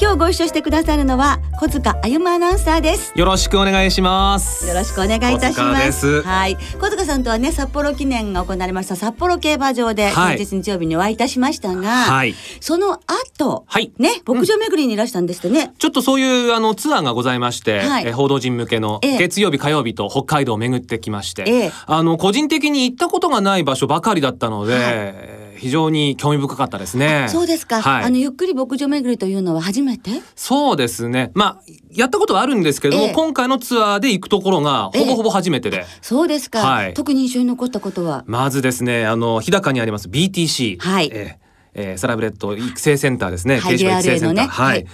今日ご一緒してくださるのは小塚歩夢アナウンサーです。よろしくお願いします。よろしくお願いいたし小塚まです。すはい。小塚さんとはね札幌記念が行われました札幌競馬場ではい。先日日曜日にお会いいたしましたが、はい。その後、はい。ね牧場巡りにいらしたんですってね、ちょっとそういうあのツアーがございまして、はい。え報道陣向けのええ。月曜日火曜日と北海道を巡ってきまして、ええ。あの個人的に行ったことがない場所ばかりだったので、は非常に興味深かったですね。そうですか、はい。あのゆっくり牧場巡りというのは初めて？そうですね。まあやったことはあるんですけども、ええ。今回のツアーで行くところがほぼほぼ初めてで。そうですか、はい。特に印象に残ったことは？まずですね、あの日高にあります BTC、はい。えーえーサラブレッド育成センターですね。はい育成センター。ねはい。はい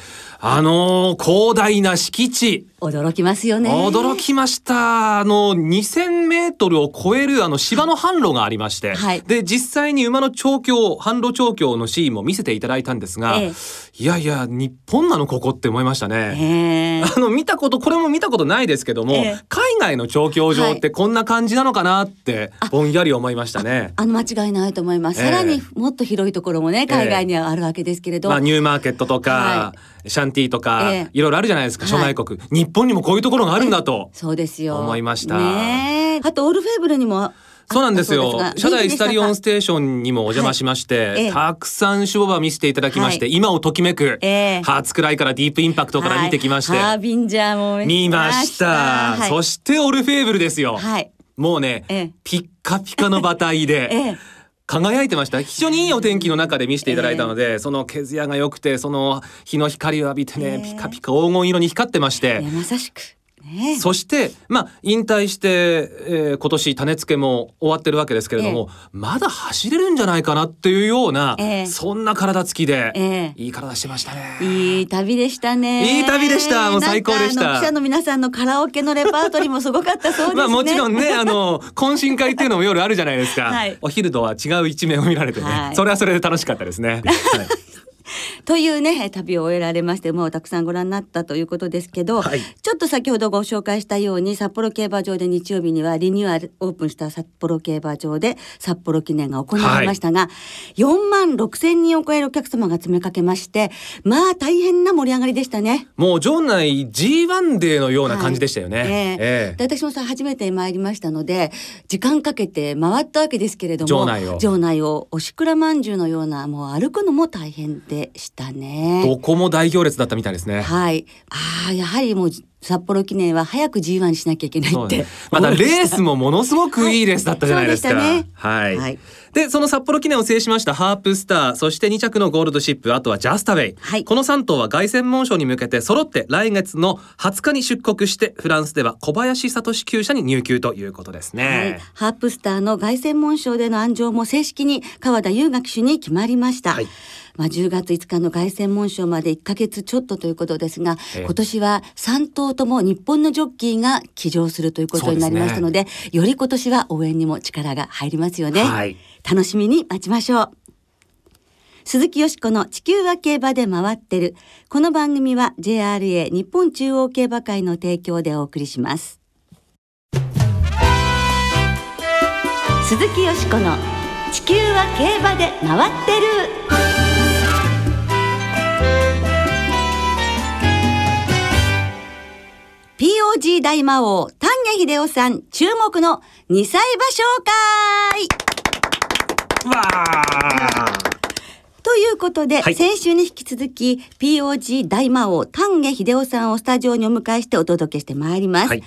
あのー広大な敷地。驚きますよね驚きました。あの、2000メートルを超えるあの芝の販路がありまして、はいで、実際に馬の調教、販路調教のシーンも見せていただいたんですが、ええいやいや、日本なのここって思いましたね。ええ。あの見たことこれも見たことないですけども、ええ。海外の調教場ってこんな感じなのかなってぼんやり思いましたね。あの間違いないと思います、ええ。さらにもっと広いところもね海外にはあるわけですけれど、まあ、ニューマーケットとか、はシャンティとか、ええ。いろいろあるじゃないですか、はい。諸外国。日本にもこういうところがあるんだと。そうですよ。思いました。ねえ。あとオールフェーブルにもそうなんですよ。あったそう。社内スタリオンステテーションにもお邪魔しまして、はいええ。たくさん種馬見せていただきまして、はい。今をときめく、ええ。初くらいからディープインパクトから見てきまして、ハービンジャーも見ました、はい、そしてオルフェーブルですよ。はい。もうね、ええ。ピッカピカの馬体で、ええ。輝いてました。非常にいいお天気の中で見せていただいたので、その毛艶が良くてその日の光を浴びてね、ええ。ピカピカ黄金色に光ってまして、ええまさしくね。えそしてまあ引退して、えー今年種付けも終わってるわけですけれども、まだ走れるんじゃないかなっていうような、ええ。そんな体つきで、ええ。いい体してましたね。いい旅でしたね。いい旅でした。もう最高でした。なんかあの記者の皆さんのカラオケのレパートリーもすごかったそうですね。まあもちろんね、あの、懇親会っていうのも夜あるじゃないですか。はい。お昼とは違う一面を見られてね、はい。それはそれで楽しかったですね。はい というね旅を終えられまして馬をたくさんご覧になったということですけど、はい。ちょっと先ほどご紹介したように札幌競馬場で日曜日にはリニューアルオープンした札幌競馬場で札幌記念が行われましたが、4万6千人を超えるお客様が詰めかけましてまあ大変な盛り上がりでしたね。もう場内 G1 デーのような感じでしたよね。はい。ええ。ええ。で私もさ初めて参りましたので時間かけて回ったわけですけれども場内を。場内をおしくらまんじゅうのようなもう歩くのも大変でしたね。どこも大行列だったみたいですね。はい。ああ、やはりもう札幌記念は早く G1 にしなきゃいけないってね。またレースもものすごくいいレースだったじゃないですか。はいそうでしたねはい、はいで、その札幌記念を制しましたハープスター、そして2着のゴールドシップ、あとはジャスタウェイ。はいこの3頭は凱旋門賞に向けて揃って来月の20日に出国して、フランスでは小林聡厩舎に入厩ということですはいね。、ハープスターの凱旋門賞での安城も正式に川田優雅騎手に決まりました。はいまあ、10月5日の凱旋門賞まで1ヶ月ちょっとということですが、ええ今年は3頭とも日本のジョッキーが騎乗するということになりましたのでより今年は応援にも力が入りますよね。はい楽しみに待ちましょう。鈴木よしこの地球は競馬で回ってる。この番組は JRA 日本中央競馬会の提供でお送りします。鈴木よしこの地球は競馬で回ってる。POG 大魔王丹下秀夫さん注目の2歳馬紹介。わあ。ということで、はい。先週に引き続き POG 大魔王丹下秀夫さんをスタジオにお迎えしてお届けしてまいります。はい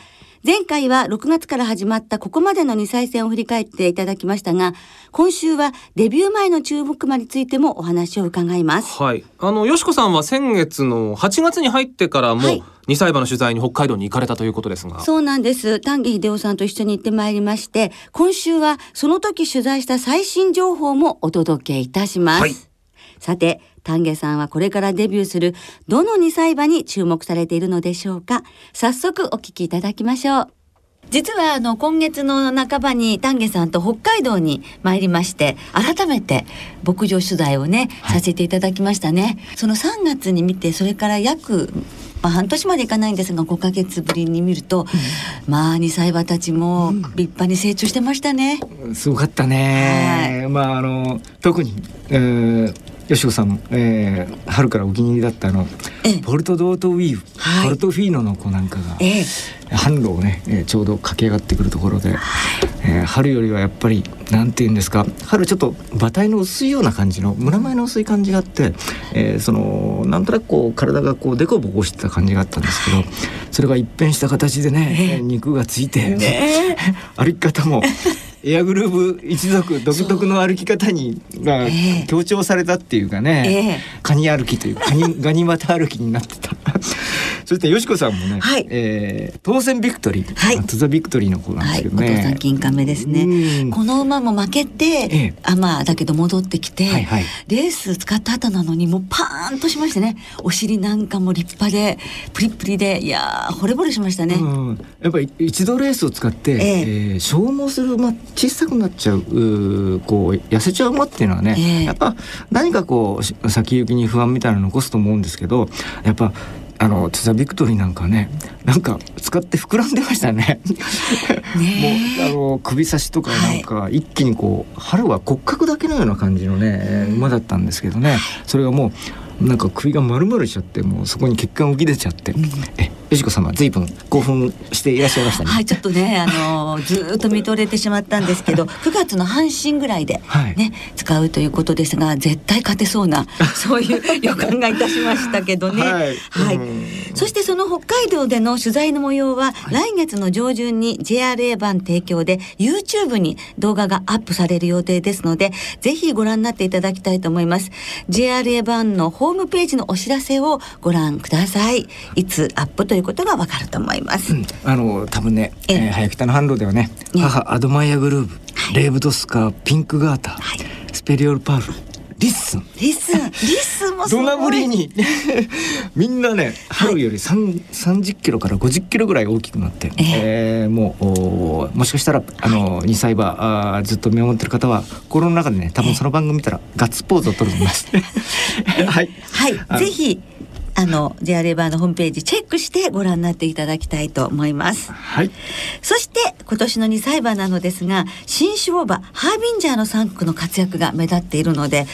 前回は6月から始まったここまでの2歳戦を振り返っていただきましたが、今週はデビュー前の注目馬についてもお話を伺います。はい。あの、よしこさんは先月の8月に入ってからも、はい2歳馬の取材に北海道に行かれたということですが。そうなんです。丹下秀夫さんと一緒に行ってまいりまして、今週はその時取材した最新情報もお届けいたします。はいさて丹下さんはこれからデビューするどの2歳馬に注目されているのでしょうか？早速お聞きいただきましょう。実はあの今月の半ばに丹下さんと北海道に参りまして改めて牧場取材をね、させていただきましたね。その3月に見てそれから約まあ、半年までいかないんですが5か月ぶりに見ると、うん、まあ2歳馬たちも立派に成長してましたね。すごかったね、はい、まああの特に、えー、吉子さん、えー、春からお気に入りだったあの、ポルトドートウィーブ、はい、ポルトフィーノの子なんかが、えー、販路をね、えー、ちょうど駆け上がってくるところで、えー、春よりはやっぱりなんて言うんですか春ちょっと馬体の薄いような感じの胸前の薄い感じがあって、えー、そのなんとなくこう体がこうデコボコしてた感じがあったんですけどそれが一変した形でね、肉がついて、ね、歩き方もエアグルーヴ一族独特の歩き方にが強調されたっていうかね、えー、カニ歩きというカニ ガニ股歩きになってたそしてよしこさんもね、はい、えー、当選ビクトリー、はい、トゥザビクトリーの子なんですけどね、はい、金亀ですね。この馬も負けて、ええ、あまあだけど戻ってきて、はいはい、レース使った後なのにもうパーンとしましてね。お尻なんかも立派でプリプリで。いや惚れ惚れしましたね、うん、やっぱり一度レースを使って、ええ。えー、消耗する馬小さくなっちゃううこう痩せちゃう馬っていうのはね、えー、やっぱ何かこう先行きに不安みたいなの残すと思うんですけどやっぱあのツザビクトリーなんかねなんか使って膨らんでましたね。もうあの首差しとかなんか一気にこう、はい、春は骨格だけのような感じのね馬だったんですけどね。それがもうなんか首が丸々しちゃってもうそこに血管浮き出ちゃって、うん、えよしこ様ずいぶん興奮していらっしゃいましたね。はい、ちょっとね、あのずっと見とれてしまったんですけど、9月の阪神ぐらいでね、はい、使うということですが、絶対勝てそうな そういう予感がいたしましたけどね。はい、はい、そしてその北海道での取材の模様は、はい、来月の上旬に JRA 版提供で YouTube に動画がアップされる予定ですので、ぜひご覧になっていただきたいと思います。JRA 版のホームページのお知らせをご覧ください。いつアップということがわかると思います。うん、あの多分ね、えー、早北の販路ではね、母アドマイアグルーブ、はい、レーブドスカー、ピンクガーター、はい、スペリオルパール。リッスン。リッスン。リッスンもドナブリーニ みんなね春より三三十キロから五十キロぐらい大きくなって、えー、えー、もうおもしかしたらあの2歳馬あずっと見守ってる方は心の中でね多分その番組見たらガッツポーズを取ると思います。はい。はい。ぜひあの JR レバーのホームページチェックしてご覧になっていただきたいと思います。はい。そして今年の2歳馬なのですが新種馬ハービンジャーの産駒の活躍が目立っているので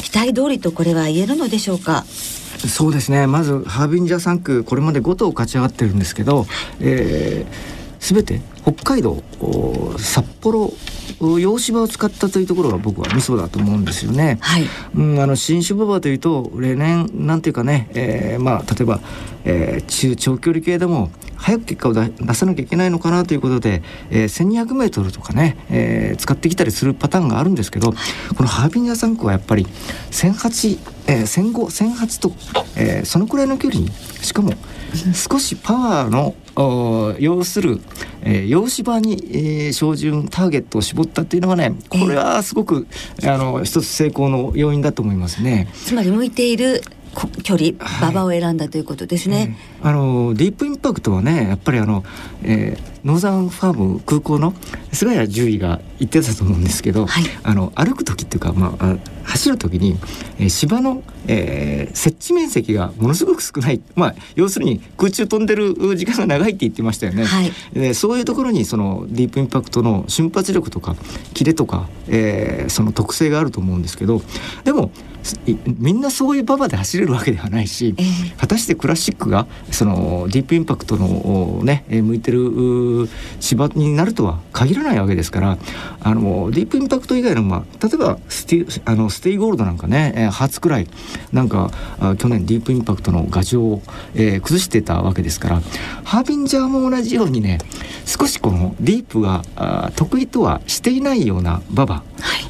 期待通りとこれは言えるのでしょうか？そうですねまずハービンジャー3区これまで5頭勝ち上がってるんですけど、えー、全て北海道札幌洋芝を使ったというところが僕はミソだと思うんですよね。はい、うん、あの新種馬場というと例年なんていうかね、えー、まあ例えば、えー、中長距離系でも早く結果を出さなきゃいけないのかなということで、えー、1200メートルとかね、えー、使ってきたりするパターンがあるんですけど、このハービンヤ3区はやっぱり1008、えー、1500、1008と、えー、そのくらいの距離にしかも少しパワーの要する、えー、洋芝に、えー、照準ターゲットを絞ったっていうのがねこれはすごく、あの一つ成功の要因だと思いますね。つまり向いている距離馬場を選んだということですね、はい、あのディープインパクトはねやっぱりあの、えー、ノーザンファーム空港の菅谷獣医が言ってたと思うんですけど、はい、あの歩く時っていうか、まあ、走る時に、えー、芝の、えー、設置面積がものすごく少ない、まあ、要するに空中飛んでる時間が長いって言ってましたよね。はい、でそういうところにそのディープインパクトの瞬発力とかキレとか、えー、その特性があると思うんですけどでもみんなそういう馬場で走れるわけではないし、えー、果たしてクラシックがそのディープインパクトのね向いてる芝になるとは限らないわけですからあのディープインパクト以外のまあ例えばスティあのステイゴールドなんかね、えー、ハーツクライなんか去年ディープインパクトの牙城を、えー、崩してたわけですからハービンジャーも同じようにね少しこのディープが得意とはしていないような馬場、はい、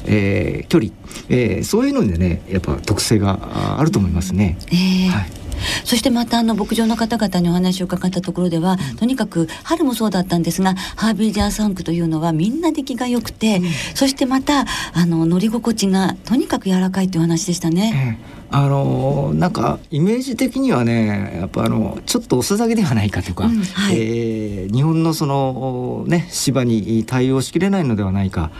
えー、距離、えー、そういうのでねやっぱ特性があると思いますね。えー、はいそしてまたあの牧場の方々にお話を伺ったところでは、とにかく春もそうだったんですがハービンジャー産駒というのはみんな出来が良くて、そしてまたあの乗り心地がとにかく柔らかいという話でしたね。ええあのなんかイメージ的にはねやっぱあのちょっと遅咲きではないかとか、うんはい。えー日本のそのね芝に対応しきれないのではないか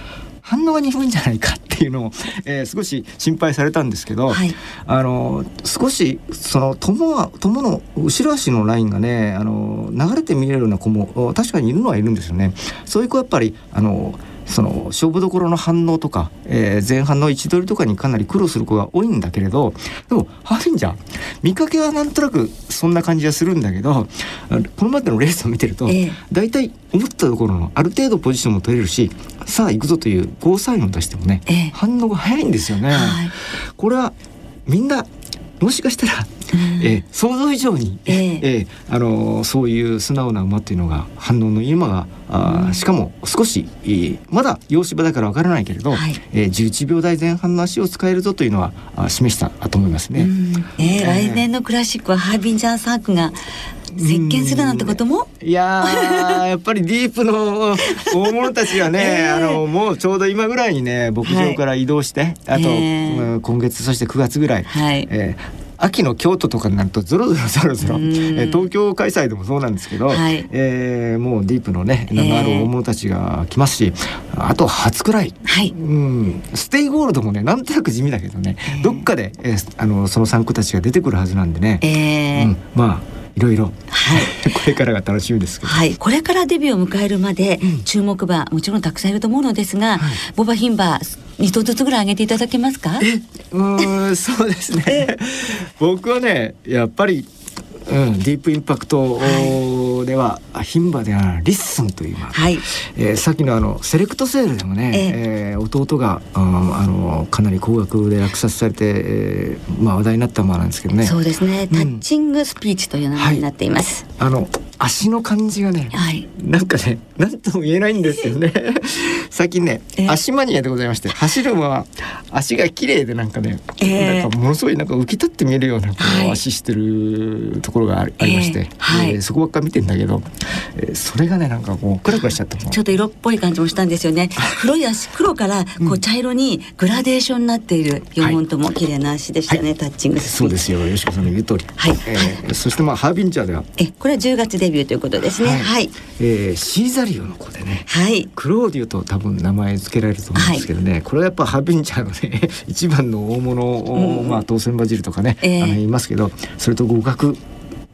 反応が鈍いんじゃないかっていうのを、えー少し心配されたんですけど、はいあの少しその友は友の後ろ足のラインがねあの流れて見えるような子もお確かにいるのはいるんですよね。そういう子やっぱりあのその勝負どころの反応とか、えー前半の位置取りとかにかなり苦労する子が多いんだけれどでもハーフィンジャー見かけはなんとなくそんな感じはするんだけどこのまでのレースを見てると、ええ。大体思ったところのある程度ポジションも取れるしさあ行くぞというゴーサインを出してもね、ええ。反応が早いんですよね。はい。これはみんなもしかしたら、うん。えー想像以上に、えええーあのーそういう素直な馬っていうのが反応のいい馬があー、うん。しかも少し、えーまだ洋芝だからわからないけれど、はい。えー11秒台前半の足を使えるぞというのはあー示したと思いますね。うん。えーえ来年のクラシックはハービンジャーサークが席巻するなんてことも、いやー やっぱりディープの大物たちはね、ええあのもうちょうど今ぐらいにね牧場から移動して、あと、ええうん今月そして9月ぐらい、はい。えー秋の京都とかになるとゾロゾロゾロゾロ、えうん。ー東京開催でもそうなんですけど、はい。えーもうディープのね名のある大物たちが来ますし、あとハーツクライ。はい。うん、ステイゴールドもねなんとなく地味だけどね、どっかで、えーあのその産駒たちが出てくるはずなんでね、えー。うん、まあいろいろ、はい。これからが楽しみですけど。はい、これからデビューを迎えるまで注目馬もちろんたくさんいると思うのですが、牡馬牝馬2頭ずつぐらい挙げていただけますか？うーんそうですね。僕はねやっぱり、うん、ディープインパクトでは牝馬ではリッスンという馬、はい。えーさっきのあのセレクトセールでもね、ええ。ー弟があーあのかなり高額で落札されて、えーまあ、話題になった馬なんですけどね。そうですね、うん。タッチングスピーチという名前になっています。あの足の感じがねはい、なんかね、なんとも言えないんですよね。最近ねえ、足マニアでございまして、走る馬は足が綺麗でなんかね、えなんかものすごいなんか浮き立って見えるようなこう、はい。足してるところがありまして、ええ。はい。えーそこばっか見てんだけど、えーそれがねなんかこうクラクラしちゃったもん。ちょっと色っぽい感じもしたんですよね。黒い足黒からこう茶色にグラデーションになっている4本とも綺麗な足でしたね、タッチングそうですよ、よしこさんの言う通り。はい。えーそしてまあハービンチャーでは、えこれは10月デビューということですね。はい。えーシーザリオの子でね。はい。クローディオと多分名前付けられると思うんですけどね、これはやっぱハービンチャーのね一番の大物、うんまあ当選バジルとかね、ええ。あのいますけどそれと互角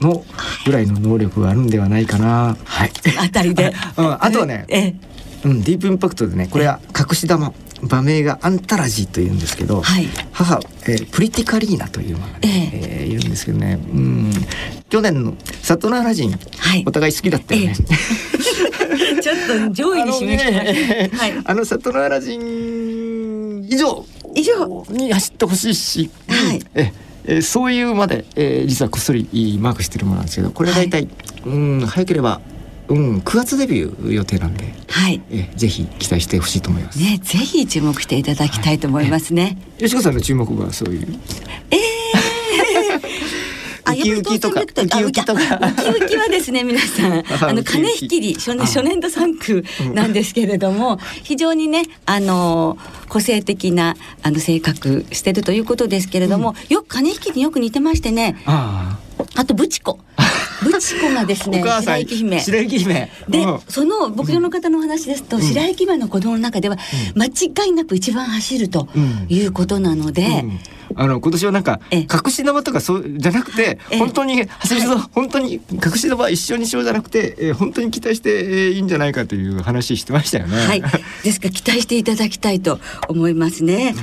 のぐらいの能力があるんではないかな。はい。あたりで。うん、あとはね、え。うん、ディープインパクトでねこれは隠し玉馬名がアンタラジーというんですけど、はい。母、えープリティカリーナという馬がね、えーいるんですけどね、うん、去年のサトナーラジン、はい。お互い好きだったよね。ちょっと上位に示してね。はい。あのサトナーラジン以上以上。に走ってほしいし、はい。ええーそういうまで、えー実はこっそりマークしてるものなんですけどこれ大体、うん早ければ、うん、9月デビュー予定なんで、はい。えーぜひ期待してほしいと思います。ねぜひ注目していただきたいと思いますね、よしこさんの注目はそういう？あ ウキウキとか。ウキウキとか。あウキウキはですね皆さん。ああの金引きり初年あ。初年度3区なんですけれども非常にねあの個性的なあの性格してるということですけれども、よく金引きによく似てましてね。ああとブチコ ブチコがですあ、ね白雪姫。白雪姫。で、うん。その牧場の方のお話ですと、白雪姫の子供の中では間違いなく一番走るとうん。いうことなので、うんあの今年はなんかええ。隠し玉とかそうじゃなくてええ。本当に走りそう本当に隠し玉一緒にしようじゃなくて、えー本当に期待してえーいいんじゃないかという話してましたよね。はい、ですから期待していただきたいと思いますね。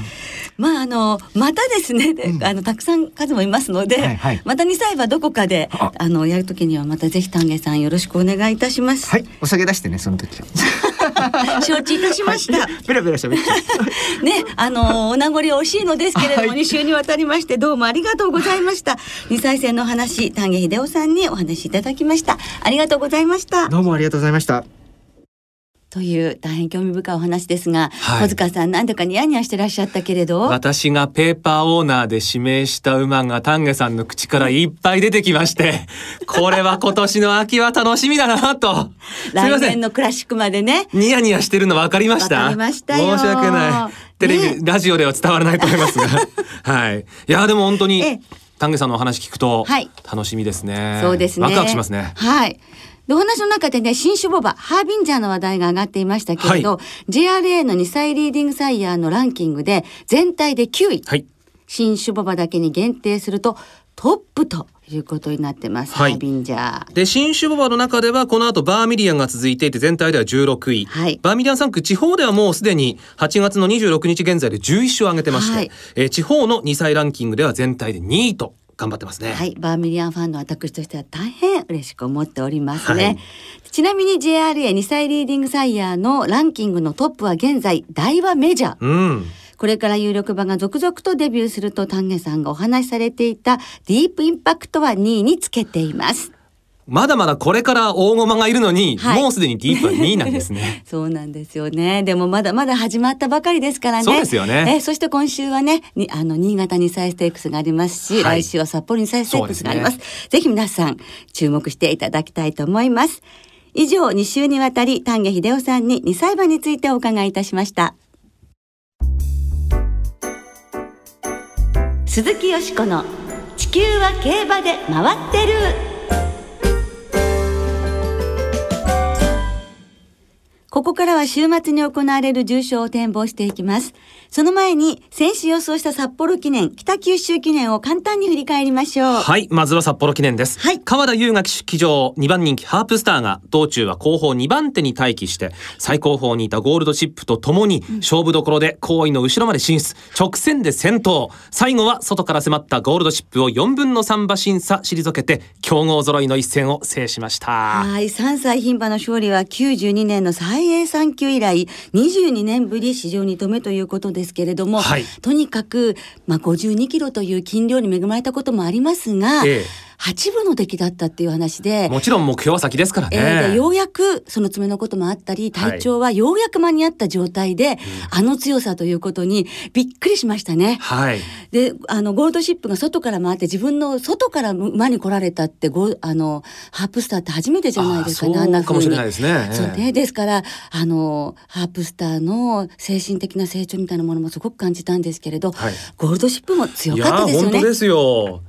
まああのまたですね、でうん。あのたくさん数もいますので、はいはい。また2歳はどこかであ。あのやるときにはまたぜひ丹下さんよろしくお願いいたします。はい、お酒出してねその時は。承知いたしました。はいペラペラ喋って。ね、あのお名残惜しいのですけれども、はい2週にわたりましてどうもありがとうございました。2歳生のお話、丹下秀夫さんにお話しいただきました。ありがとうございました。どうもありがとうございました。という大変興味深いお話ですが、はい、小塚さんなんだかニヤニヤしてらっしゃったけれど？私がペーパーオーナーで指名した馬が丹下さんの口からいっぱい出てきまして これは今年の秋は楽しみだなと。来年のクラシックまでね。ニヤニヤしてるの分かりました？申し訳ない。テレビ、ね、ラジオでは伝わらないと思いますが。はい。いやでも本当に丹下さんのお話聞くと楽しみですね、はい、そうですね。ワクワクしますね。はい。でお話の中でね新種ボバハービンジャーの話題が上がっていましたけれど、はい、JRA の2歳リーディングサイヤーのランキングで全体で9位、はい、新種ボバだけに限定するとトップということになってます。はい、ハービンジャー。で、新種ボバの中では、この後バーミリアンが続いていて、全体では16位。はい、バーミリアン3区、地方ではもうすでに8月の26日現在で11勝を挙げてまして、はい、えー、地方の2歳ランキングでは全体で2位と頑張ってますね。はい、ヴァーミリアンファンの私としては大変嬉しく思っておりますね。はい、ちなみに JRA2 歳リーディングサイヤーのランキングのトップは現在ダイワメジャー。うんこれから有力馬が続々とデビューすると丹下さんがお話しされていたディープインパクトは2位につけています。まだまだこれから大駒がいるのに、はい、もうすでにディープは2位なんですね。そうなんですよね。でもまだまだ始まったばかりですからね。そうですよね。えそして今週はね、にあの新潟2歳ステークスがありますし、はい、来週は札幌2歳ステークスがあります。すね、ぜひ皆さん注目していただきたいと思います。以上2週にわたり丹下秀夫さんに2歳馬についてお伺いいたしました。鈴木よしこの地球は競馬で回ってるここからは週末に行われる重賞を展望していきます。その前に、先週予想した札幌記念、北九州記念を簡単に振り返りましょう。はい、まずは札幌記念です。はい。川田優雅騎乗、2番人気ハープスターが、道中は後方2番手に待機して、最高峰にいたゴールドシップとともに、勝負どころで後位の後ろまで進出、直線で先頭。最後は外から迫ったゴールドシップを4分の3馬審査退けて、強豪揃いの一戦を制しました。はい、3歳牝馬の勝利は92年の最英3級以来22年ぶり史上2度目ということですけれども、はい、とにかく、まあ、52キロという斤量に恵まれたこともありますが、ええ8分の出来だったっていう話で。もちろん目標は先ですからね、えー、ようやくその爪のこともあったり体調はようやく間に合った状態で、はい、あの強さということにびっくりしましたね。はい、であのゴールドシップが外から回って自分の外から馬に来られたってゴあのハープスターって初めてじゃないですかねあんなかもしれないですね。そうね。ですからあのハープスターの精神的な成長みたいなものもすごく感じたんですけれど、はい、ゴールドシップも強かったですよね。本当ですよ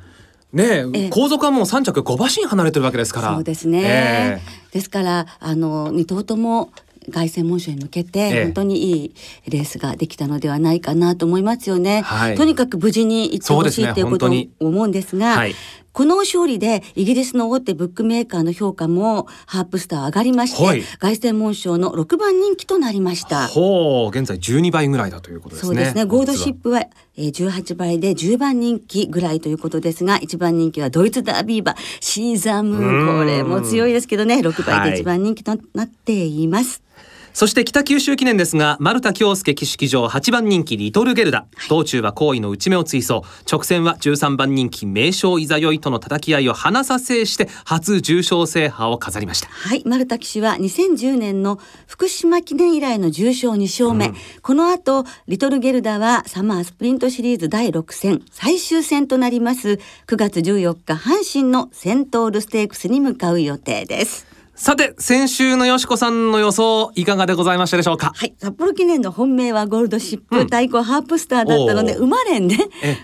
ねえ、後続はもう3着5馬身離れてるわけですから。そうですね、えー、ですからあの2頭とも凱旋門賞に向けて本当にいいレースができたのではないかなと思いますよね。はい、とにかく無事に行ってほしいということを思うんですが、はい、この勝利でイギリスの大手ブックメーカーの評価もハープスター上がりまして、はい、凱旋門賞の6番人気となりました。ほう、現在12倍ぐらいだということですね。そうですね。ゴールドシップは18倍で10番人気ぐらいということですが、1番人気はドイツダービー馬シーザムーン。これも強いですけどね、6倍で1番人気となっています。はいそして北九州記念ですが丸田恭介騎式場8番人気リトルゲルダ、はい、道中は好意の内目を追走。直線は13番人気名将いざよいとの叩き合いを離さ制して初重賞制覇を飾りました。はい。丸田騎手は2010年の福島記念以来の重賞2勝目、うん、この後リトルゲルダはサマースプリントシリーズ第6戦最終戦となります。9月14日阪神のセントールステークスに向かう予定ですさて先週のよしこさんの予想いかがでございましたでしょうか？はい。札幌記念の本命はゴールドシップ、うん、対抗ハープスターだったので生まれんね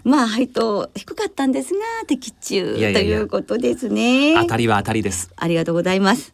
まあ配当低かったんですが的中ということですね。当たりは当たりです。ありがとうございます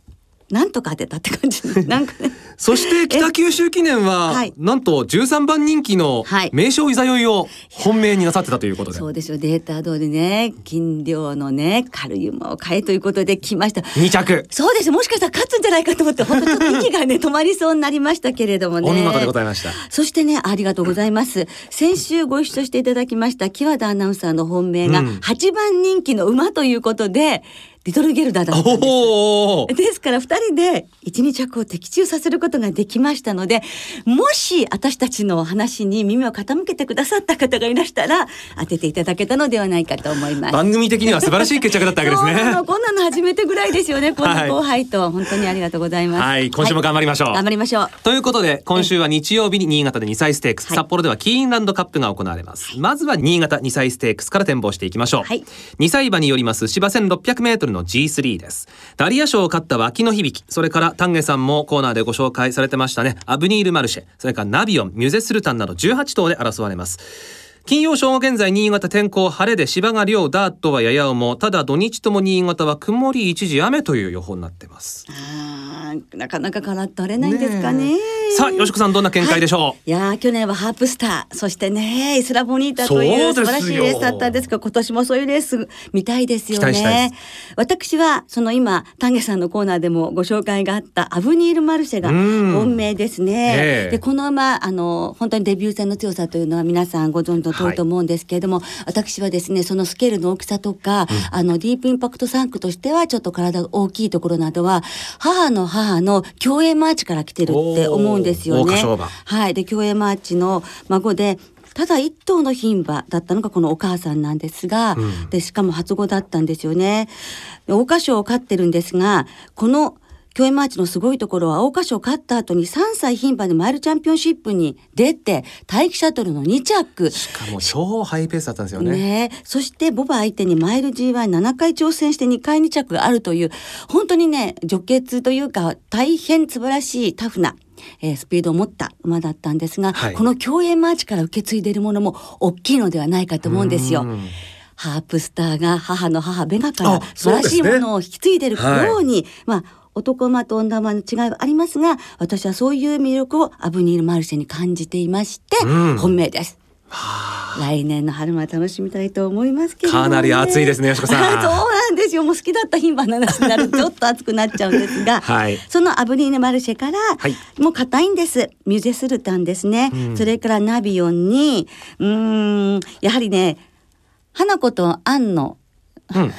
なんとか当てたって感じ。なんかね。そして北九州記念は、はい、なんと13番人気の名称いざよいを本命になさってたということで、そうですよ。データ通りね金量のね軽い馬を買えということで来ました。2着。そうです。もしかしたら勝つんじゃないかと思って本当ちょっと息がね 止まりそうになりましたけれどもね。お見事でございました。そしてねありがとうございます。先週ご一緒していただきました木和田アナウンサーの本命が8番人気の馬ということで、リトルゲルダーだったんです。ですから二人で一日着を的中させることができましたのでもし私たちの話に耳を傾けてくださった方がいらしたら当てていただけたのではないかと思います。番組的には素晴らしい決着だったわけですね。こんなの初めてぐらいですよね。こんな後輩と、はい、本当にありがとうございます。はい今週も頑張りましょう、はい、頑張りましょう。ということで今週は日曜日に新潟で2歳ステークス、札幌ではキーンランドカップが行われます、まずは新潟2歳ステークスから展望していきましょう、はい、2歳馬によります芝 1600m の G3 です。ダリア賞を勝った脇の響きそれから丹下さんもコーナーでご紹介されてましたね。アブニール・マルシェそれからナビオンミュゼスルタンなど18頭で争われます。金曜正午現在新潟天候晴れで芝が量ダートはやや重ただ土日とも新潟は曇り一時雨という予報になってます。あなかなかからっとれないんですかね。さあよしこさんどんな見解でしょう、はい、いや去年はハープスターそしてねイスラボニータという素晴らしいレースだったんですが今年もそういうレース見たいですよね。私はその今丹下さんのコーナーでもご紹介があったアヴニールマルシェが本命ですね、えー、でこの馬あの本当にデビュー戦の強さというのは皆さんご存知の通りと思うんですけれども、はい、私はですねそのスケールの大きさとか、うん、あのディープインパクト産駒としてはちょっと体が大きいところなどは母の母のキョウエイマーチから来てるって思うんですよね。はいで競泳マーチの孫でただ一頭の牝馬だったのがこのお母さんなんですが、うん、でしかも初仔だったんですよね。桜花賞を勝ってるんですがこのキョウエイマーチのすごいところは桜花賞勝った後に3歳牝馬でマイルチャンピオンシップに出てタイキシャトルの2着。しかも超ハイペースだったんですよね、ね、そして牡馬相手にマイル G17 回挑戦して2回2着があるという本当にね女傑というか大変素晴らしいタフなえー、スピードを持った馬だったんですが、はい、このキョウエイマーチから受け継いでいるものも大きいのではないかと思うんですよ。ハープスターが母の母ベガから素晴らしいものを引き継いでいるように、はい、まあ男馬と女馬の違いはありますが私はそういう魅力をアブニール・マルシェに感じていまして、うん、本命です。来年の春も楽しみたいと思いますけど、ね、かなり暑いですね、よしこさん。そうなんですよ。もう好きだった牝馬の話になるとちょっと暑くなっちゃうんですが、はい、そのアブニーヌマルシェから、はい、もう硬いんです。ミュゼスルタンですね。うん、それからナビオンに、うん、やはりね、花子とアンの、うん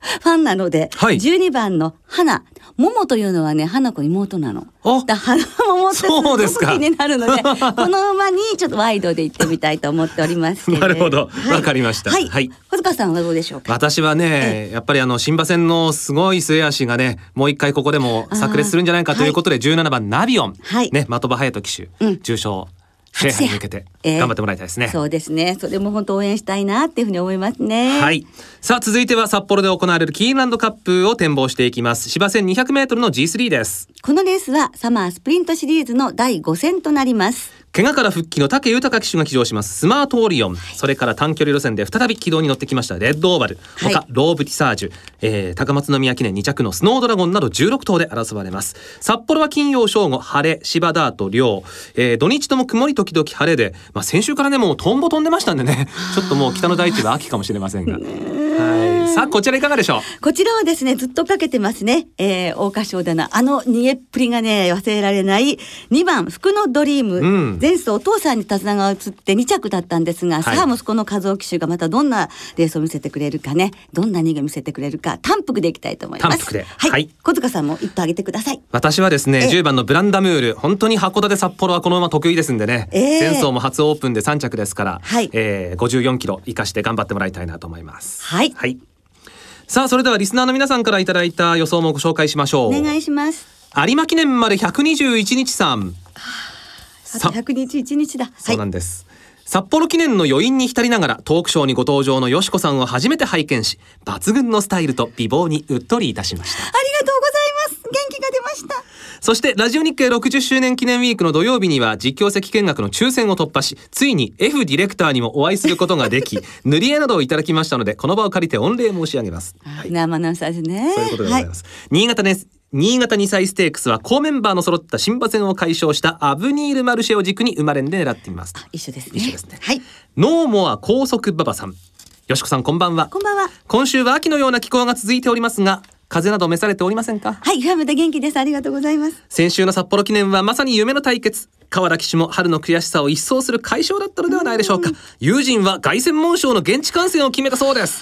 ファンなので、はい、12番の花。桃というのはね花子妹なの。だ花桃ってすごく気になるので この馬にちょっとワイドで行ってみたいと思っておりますなるほど。わ、はい、かりました。はい。はい、小塚さんはどうでしょうか？私はねやっぱりあの新馬戦のすごい末脚がねもう一回ここでも炸裂するんじゃないかということで17番ナビオン、はい、ね的場隼人騎手、うん、重賞制覇に向けて頑張ってもらいたいですね、えー、そうですね。それも本当応援したいなっていうふうに思いますね。はい。さあ続いては札幌で行われるキーンランドカップを展望していきます。芝線2 0 0ルの G3 です。このレースはサマースプリントシリーズの第5戦となります怪我から復帰の武豊騎手が騎乗します。スマートオリオン、はい、それから短距離路線で再び軌道に乗ってきました。レッドオーバル、はい、他ローブティサージュ、えー、高松宮記念2着のスノードラゴンなど16頭で争われます。札幌は金曜正午晴れ芝ダート涼、えー、土日とも曇り時々晴れで、まあ、先週からねもうトンボ飛んでましたんでね。ちょっともう北の大地は秋かもしれませんが。はいさあこちらいかがでしょう？こちらはですねずっとかけてますね、えー、桜花賞だなあの逃げっぷりがね忘れられない2番福のドリーム、うん、前走お父さんに手綱が移って2着だったんですが、はい、さあ息子の和夫騎手がまたどんなレースを見せてくれるかね。どんな逃げ見せてくれるか単幅でいきたいと思います。はい、はい、小塚さんも一頭あげてください。私はですね10番のブランダムール。本当に函館札幌はこの馬得意ですんでね、えー、前走も初オープンで3着ですから、はい。えー、54キロ生かして頑張ってもらいたいなと思います。はい、はいさあそれではリスナーの皆さんからいただいた予想もご紹介しましょう。お願いします。有馬記念まで121日さん。あと100日1日だ。そうなんです。札幌記念の余韻に浸りながらトークショーにご登場のよしこさんを初めて拝見し抜群のスタイルと美貌にうっとりいたしました。ありがと気が出ました。そしてラジオ日経60周年記念ウィークの土曜日には実況席見学の抽選を突破しついに F ディレクターにもお会いすることができ 塗り絵などをいただきましたのでこの場を借りて御礼申し上げます、はい、生アナウンサーですね。そういうことでございます、はい、新潟です新潟2歳ステークスは高メンバーの揃った新馬戦を解消したアブニール・マルシェを軸に生まれんで狙っています。一緒ですね。一緒ですね。はい。ノーモア高速馬場さん。よしこさんこんばんは。こんばんは。今週は秋のような気候が続いておりますが風邪など召されておりませんか？はいファムで元気です。ありがとうございます。先週の札幌記念はまさに夢の対決。川田騎手も春の悔しさを一掃する解消だったのではないでしょうか。友人は凱旋門賞の現地観戦を決めたそうです。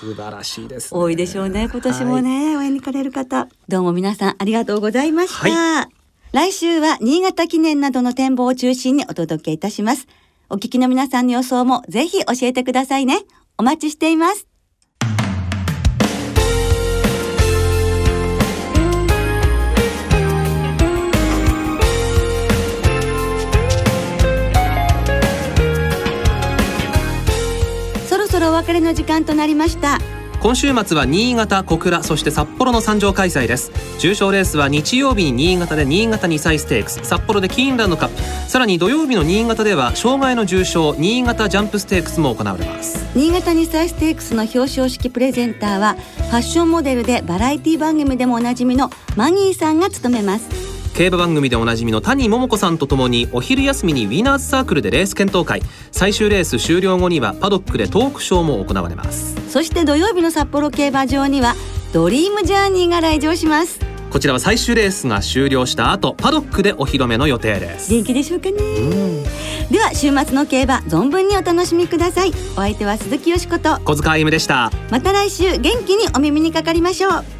素晴らしいです、ね、多いでしょうね今年もね、はい、応援に行かれる方。どうも皆さんありがとうございました、はい、来週は新潟記念などの展望を中心にお届けいたします。お聞きの皆さんの予想もぜひ教えてくださいね。お待ちしています別れの時間となりました。今週末は新潟小倉そして札幌の参上開催です。重賞レースは日曜日に新潟で新潟2歳ステークス札幌でキーンランドカップ。さらに土曜日の新潟では障害の重賞新潟ジャンプステークスも行われます。新潟2歳ステークスの表彰式プレゼンターはファッションモデルでバラエティ番組でもおなじみのマニーさんが務めます競馬番組でおなじみの谷桃子さんとともにお昼休みにウィナーズサークルでレース検討会。最終レース終了後にはパドックでトークショーも行われます。そして土曜日の札幌競馬場にはドリームジャーニーが来場します。こちらは最終レースが終了した後パドックでお披露目の予定です。元気でしょうかね。では週末の競馬存分にお楽しみください。お相手は鈴木よしこと。小塚歩でした。また来週元気にお耳にかかりましょう